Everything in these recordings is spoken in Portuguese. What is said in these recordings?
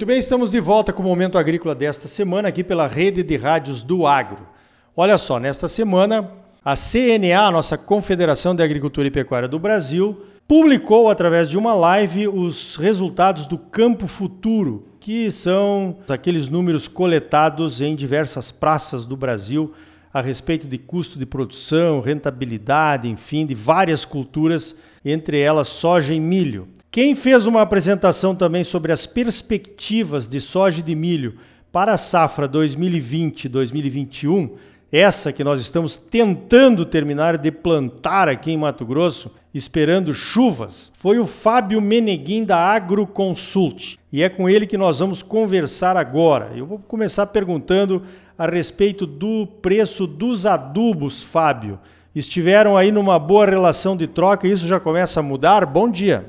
Muito bem, estamos de volta com o Momento Agrícola desta semana aqui pela rede de rádios do Agro. Olha só, nesta semana a CNA, nossa Confederação de Agricultura e Pecuária do Brasil, publicou através de uma live os resultados do Campo Futuro, que são aqueles números coletados em diversas praças do Brasil a respeito de custo de produção, rentabilidade, enfim, de várias culturas, entre elas soja e milho. Quem fez uma apresentação também sobre as perspectivas de soja e de milho para a safra 2020-2021, essa que nós estamos tentando terminar de plantar aqui em Mato Grosso, esperando chuvas, foi o Fábio Meneguim da Agroconsult. E é com ele que nós vamos conversar agora. Eu vou começar perguntando a respeito do preço dos adubos, Fábio. Estiveram aí numa boa relação de troca e isso já começa a mudar? Bom dia.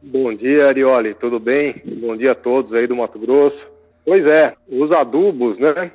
Bom dia, Arioli, tudo bem? Bom dia a todos aí do Mato Grosso. Pois é, os adubos, né?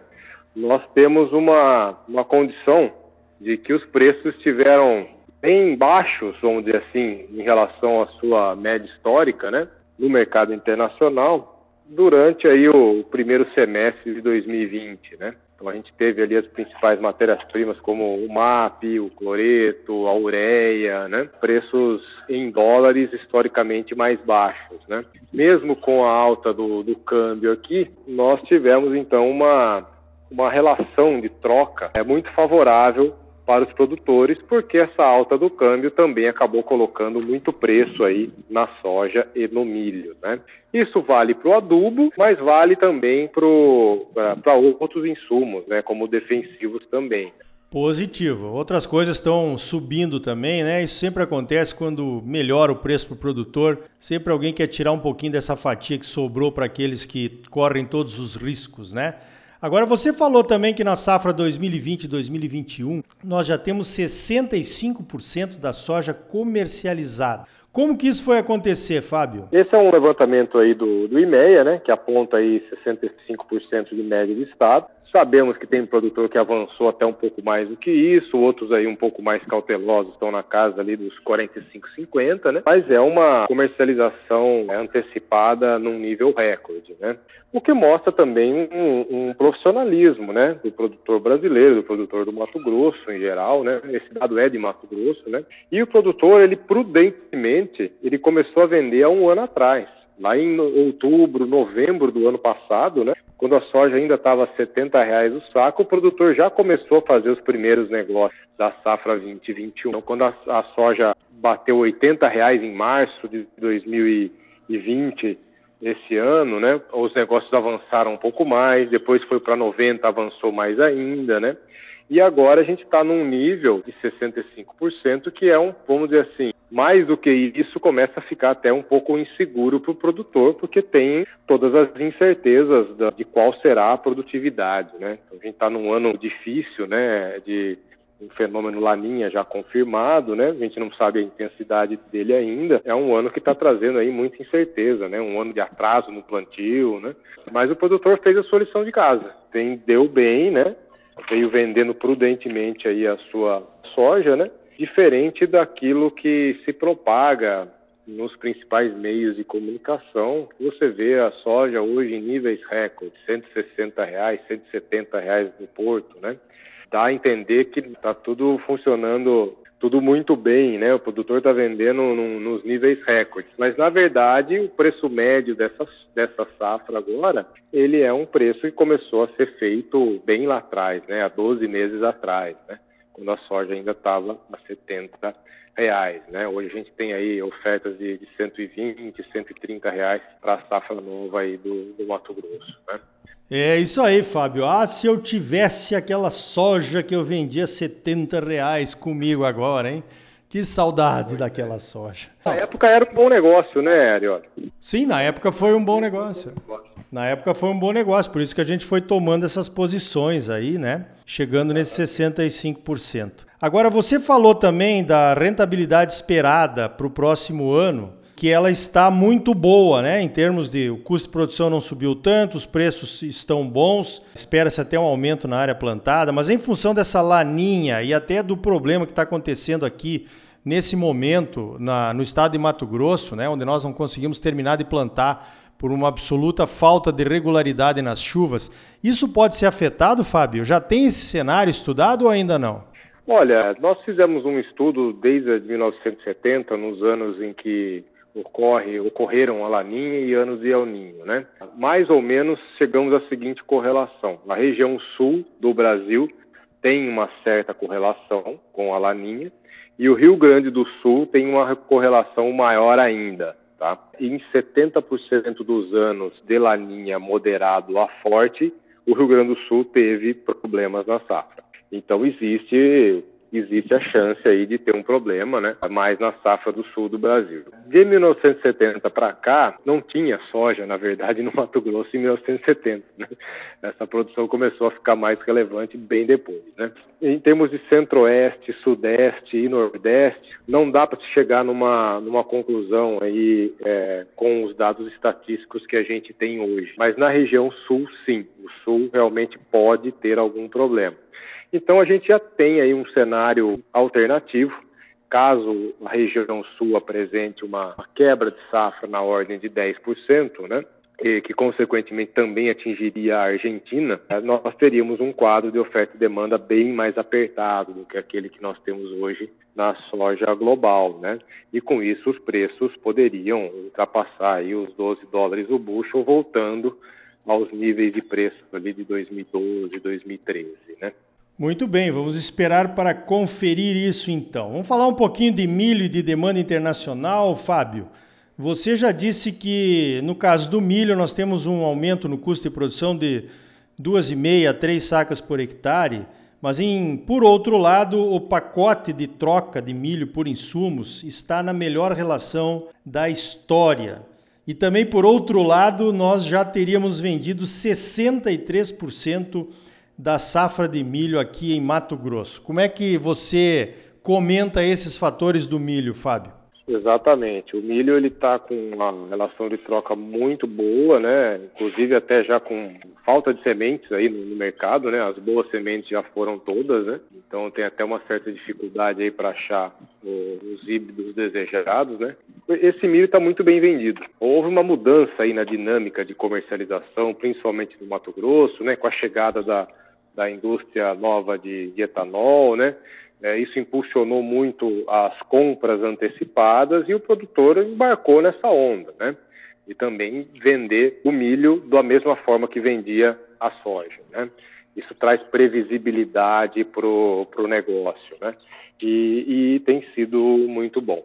Nós temos uma, uma condição de que os preços estiveram bem baixos, vamos dizer assim, em relação à sua média histórica, né? No mercado internacional, durante aí o primeiro semestre de 2020, né? Então a gente teve ali as principais matérias-primas como o MAP, o cloreto, a ureia, né? Preços em dólares historicamente mais baixos, né? Mesmo com a alta do, do câmbio aqui, nós tivemos então uma, uma relação de troca é muito favorável para os produtores, porque essa alta do câmbio também acabou colocando muito preço aí na soja e no milho. Né? Isso vale para o adubo, mas vale também para outros insumos, né, como defensivos também. Positivo. Outras coisas estão subindo também, né? Isso sempre acontece quando melhora o preço para o produtor. Sempre alguém quer tirar um pouquinho dessa fatia que sobrou para aqueles que correm todos os riscos, né? Agora, você falou também que na safra 2020-2021 nós já temos 65% da soja comercializada. Como que isso foi acontecer, Fábio? Esse é um levantamento aí do, do IMEA, né, que aponta aí 65% de média do estado. Sabemos que tem produtor que avançou até um pouco mais do que isso, outros aí um pouco mais cautelosos estão na casa ali dos 45, 50, né? Mas é uma comercialização antecipada num nível recorde, né? O que mostra também um, um profissionalismo, né, do produtor brasileiro, do produtor do Mato Grosso em geral, né? Esse dado é de Mato Grosso, né? E o produtor, ele prudentemente, ele começou a vender há um ano atrás lá em outubro, novembro do ano passado, né, quando a soja ainda estava a 70 reais o saco, o produtor já começou a fazer os primeiros negócios da safra 2021. Então, quando a, a soja bateu 80 reais em março de 2020, esse ano, né, os negócios avançaram um pouco mais, depois foi para 90, avançou mais ainda, né, e agora a gente está num nível de 65%, que é um, vamos dizer assim, mais do que isso, começa a ficar até um pouco inseguro para o produtor, porque tem todas as incertezas de qual será a produtividade, né? Então, a gente está num ano difícil, né, de um fenômeno laninha já confirmado, né? A gente não sabe a intensidade dele ainda. É um ano que está trazendo aí muita incerteza, né? Um ano de atraso no plantio, né? Mas o produtor fez a sua lição de casa, deu bem, né? veio vendendo prudentemente aí a sua soja, né? Diferente daquilo que se propaga nos principais meios de comunicação, você vê a soja hoje em níveis recordes, 160 reais, 170 reais no porto, né? Dá a entender que está tudo funcionando tudo muito bem, né? O produtor está vendendo no, nos níveis recordes, mas na verdade o preço médio dessa, dessa safra agora, ele é um preço que começou a ser feito bem lá atrás, né? Há 12 meses atrás, né? Quando a soja ainda estava a 70 reais, né? Hoje a gente tem aí ofertas de, de 120, 130 reais para a safra nova aí do, do Mato Grosso, né? É isso aí, Fábio. Ah, se eu tivesse aquela soja que eu vendia 70 reais comigo agora, hein? Que saudade daquela soja. Na época era um bom negócio, né, Ariel? Sim, na época foi um bom negócio. Na época foi um bom negócio, por isso que a gente foi tomando essas posições aí, né? Chegando nesse 65%. Agora, você falou também da rentabilidade esperada para o próximo ano que ela está muito boa, né? Em termos de o custo de produção não subiu tanto, os preços estão bons, espera-se até um aumento na área plantada, mas em função dessa laninha e até do problema que está acontecendo aqui nesse momento na, no estado de Mato Grosso, né? Onde nós não conseguimos terminar de plantar por uma absoluta falta de regularidade nas chuvas. Isso pode ser afetado, Fábio? Já tem esse cenário estudado ou ainda não? Olha, nós fizemos um estudo desde 1970, nos anos em que ocorre, ocorreram a Laninha e anos de El Ninho, né? Mais ou menos chegamos à seguinte correlação: a região sul do Brasil tem uma certa correlação com a Laninha e o Rio Grande do Sul tem uma correlação maior ainda. Tá? Em 70% dos anos de laninha moderado a forte, o Rio Grande do Sul teve problemas na safra. Então existe existe a chance aí de ter um problema, né? Mais na safra do sul do Brasil. De 1970 para cá, não tinha soja, na verdade, no Mato Grosso em 1970. Né? Essa produção começou a ficar mais relevante bem depois, né? Em termos de centro-oeste, sudeste e nordeste, não dá para se chegar numa, numa conclusão aí é, com os dados estatísticos que a gente tem hoje. Mas na região sul, sim, o sul realmente pode ter algum problema. Então a gente já tem aí um cenário alternativo, caso a região sul apresente uma quebra de safra na ordem de 10%, né? E que consequentemente também atingiria a Argentina, nós teríamos um quadro de oferta e demanda bem mais apertado do que aquele que nós temos hoje na soja global, né? E com isso os preços poderiam ultrapassar aí os 12 dólares o bushel, voltando aos níveis de preço ali de 2012, 2013, né? Muito bem, vamos esperar para conferir isso então. Vamos falar um pouquinho de milho e de demanda internacional, Fábio. Você já disse que no caso do milho nós temos um aumento no custo de produção de 2,5 a 3 sacas por hectare, mas em, por outro lado, o pacote de troca de milho por insumos está na melhor relação da história. E também por outro lado, nós já teríamos vendido 63% da safra de milho aqui em Mato Grosso. Como é que você comenta esses fatores do milho, Fábio? Exatamente. O milho ele está com uma relação de troca muito boa, né? Inclusive até já com falta de sementes aí no, mercado, né? As boas sementes já foram todas, né? Então tem até uma certa dificuldade aí para achar os híbridos desejados, né? Esse milho está muito bem vendido. Houve uma mudança aí na dinâmica de comercialização, principalmente no Mato Grosso, né? Com a chegada da da indústria nova de, de etanol, né? É, isso impulsionou muito as compras antecipadas e o produtor embarcou nessa onda, né? E também vender o milho da mesma forma que vendia a soja, né? Isso traz previsibilidade para o negócio, né? E, e, tem sido muito bom.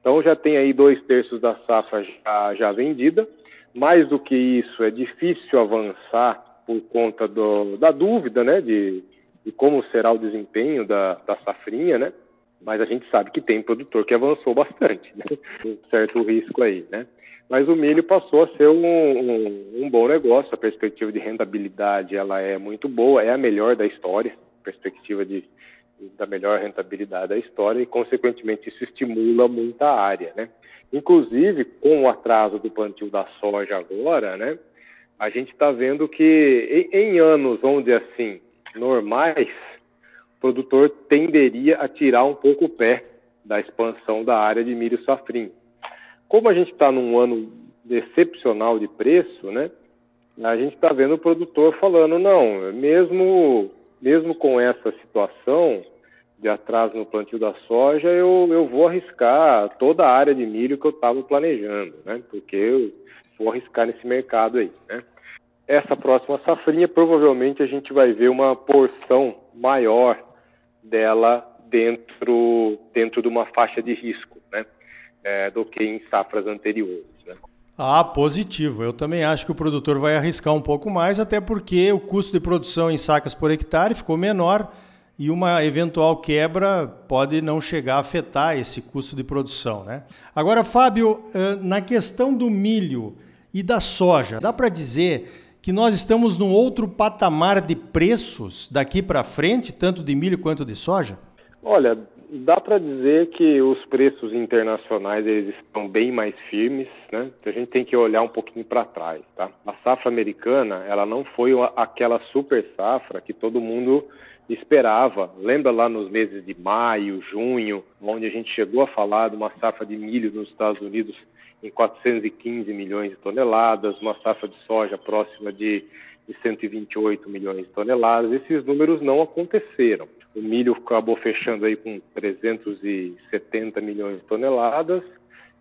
Então já tem aí dois terços da safra já, já vendida. Mais do que isso, é difícil avançar por conta do, da dúvida, né, de, de, como será o desempenho da, da safrinha, né? Mas a gente sabe que tem produtor que avançou bastante, né? um certo risco aí, né? Mas o milho passou a ser um, um, um, bom negócio, a perspectiva de rentabilidade ela é muito boa, é a melhor da história, perspectiva de, da melhor rentabilidade da história e, consequentemente, isso estimula muita área, né? Inclusive, com o atraso do plantio da soja agora, né? A gente está vendo que em, em, anos onde assim normais, o produtor tenderia a tirar um pouco o pé da expansão da área de milho safrinho. Como a gente está num ano excepcional de preço, né? A gente está vendo o produtor falando não, mesmo mesmo com essa situação de atraso no plantio da soja, eu, eu vou arriscar toda a área de milho que eu estava planejando, né? Porque eu, vou arriscar nesse mercado aí, né? Essa próxima safrinha, provavelmente a gente vai ver uma porção maior dela dentro, dentro de uma faixa de risco, né? É, do que em safras anteriores. Né? Ah, positivo. Eu também acho que o produtor vai arriscar um pouco mais, até porque o custo de produção em sacas por hectare ficou menor e uma eventual quebra pode não chegar a afetar esse custo de produção. Né? Agora, Fábio, na questão do milho, e da soja. Dá para dizer que nós estamos num outro patamar de preços daqui para frente, tanto de milho quanto de soja? Olha, dá para dizer que os preços internacionais eles estão bem mais firmes, né? A gente tem que olhar um pouquinho para trás, tá? A safra americana, ela não foi aquela super safra que todo mundo esperava. Lembra lá nos meses de maio, junho, onde a gente chegou a falar de uma safra de milho nos Estados Unidos em 415 milhões de toneladas, uma safra de soja próxima de, de 128 milhões de toneladas. Esses números não aconteceram. O milho acabou fechando aí com 370 milhões de toneladas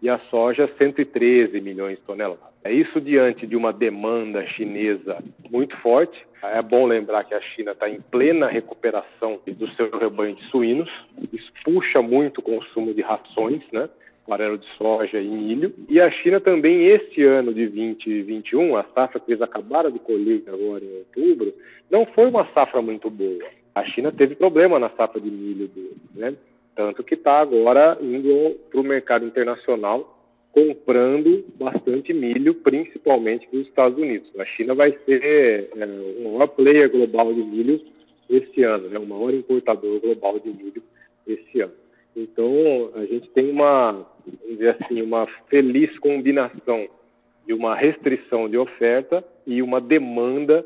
e a soja 113 milhões de toneladas. É isso diante de uma demanda chinesa muito forte. É bom lembrar que a China está em plena recuperação do seu rebanho de suínos. Isso puxa muito o consumo de rações, né? Farelo de soja e milho. E a China também, este ano de 2021, a safra que eles acabaram de colher agora em outubro, não foi uma safra muito boa. A China teve problema na safra de milho dele, né? Tanto que está agora indo para o mercado internacional comprando bastante milho, principalmente dos Estados Unidos. A China vai ser é, o maior player global de milho esse ano, né? o maior importador global de milho esse ano. Então, a gente tem uma, dizer assim, uma feliz combinação de uma restrição de oferta e uma demanda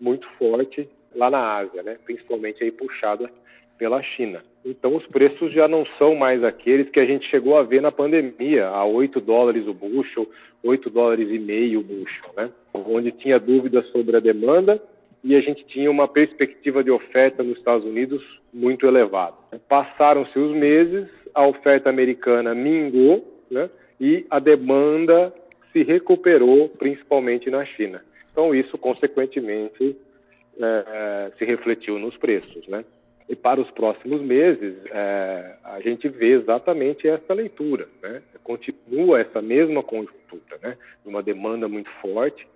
muito forte lá na Ásia, né? principalmente aí puxada pela China. Então, os preços já não são mais aqueles que a gente chegou a ver na pandemia, a 8 dólares o bushel, 8 dólares e meio o bushel, né? onde tinha dúvidas sobre a demanda e a gente tinha uma perspectiva de oferta nos Estados Unidos muito elevada. Passaram-se os meses, a oferta americana mingou né, e a demanda se recuperou, principalmente na China. Então, isso, consequentemente, é, se refletiu nos preços. Né? E para os próximos meses, é, a gente vê exatamente essa leitura. Né? Continua essa mesma conjuntura, né? uma demanda muito forte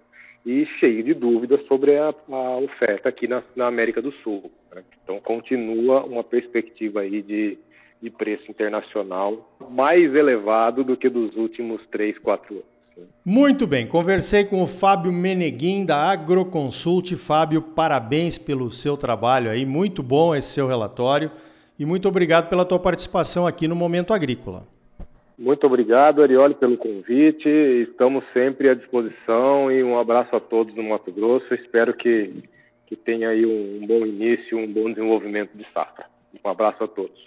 e cheio de dúvidas sobre a, a oferta aqui na, na, América do Sul. Né? Então, continua uma perspectiva aí de, de preço internacional mais elevado do que dos últimos três, quatro anos. Né? Muito bem, conversei com o Fábio Meneguin da Agroconsult. Fábio, parabéns pelo seu trabalho aí, muito bom esse seu relatório e muito obrigado pela tua participação aqui no Momento Agrícola. Muito obrigado, Arioli, pelo convite. Estamos sempre à disposição e um abraço a todos no Mato Grosso. Espero que, que tenha aí um, bom início, um bom desenvolvimento de safra. Um abraço a todos.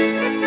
Thank you.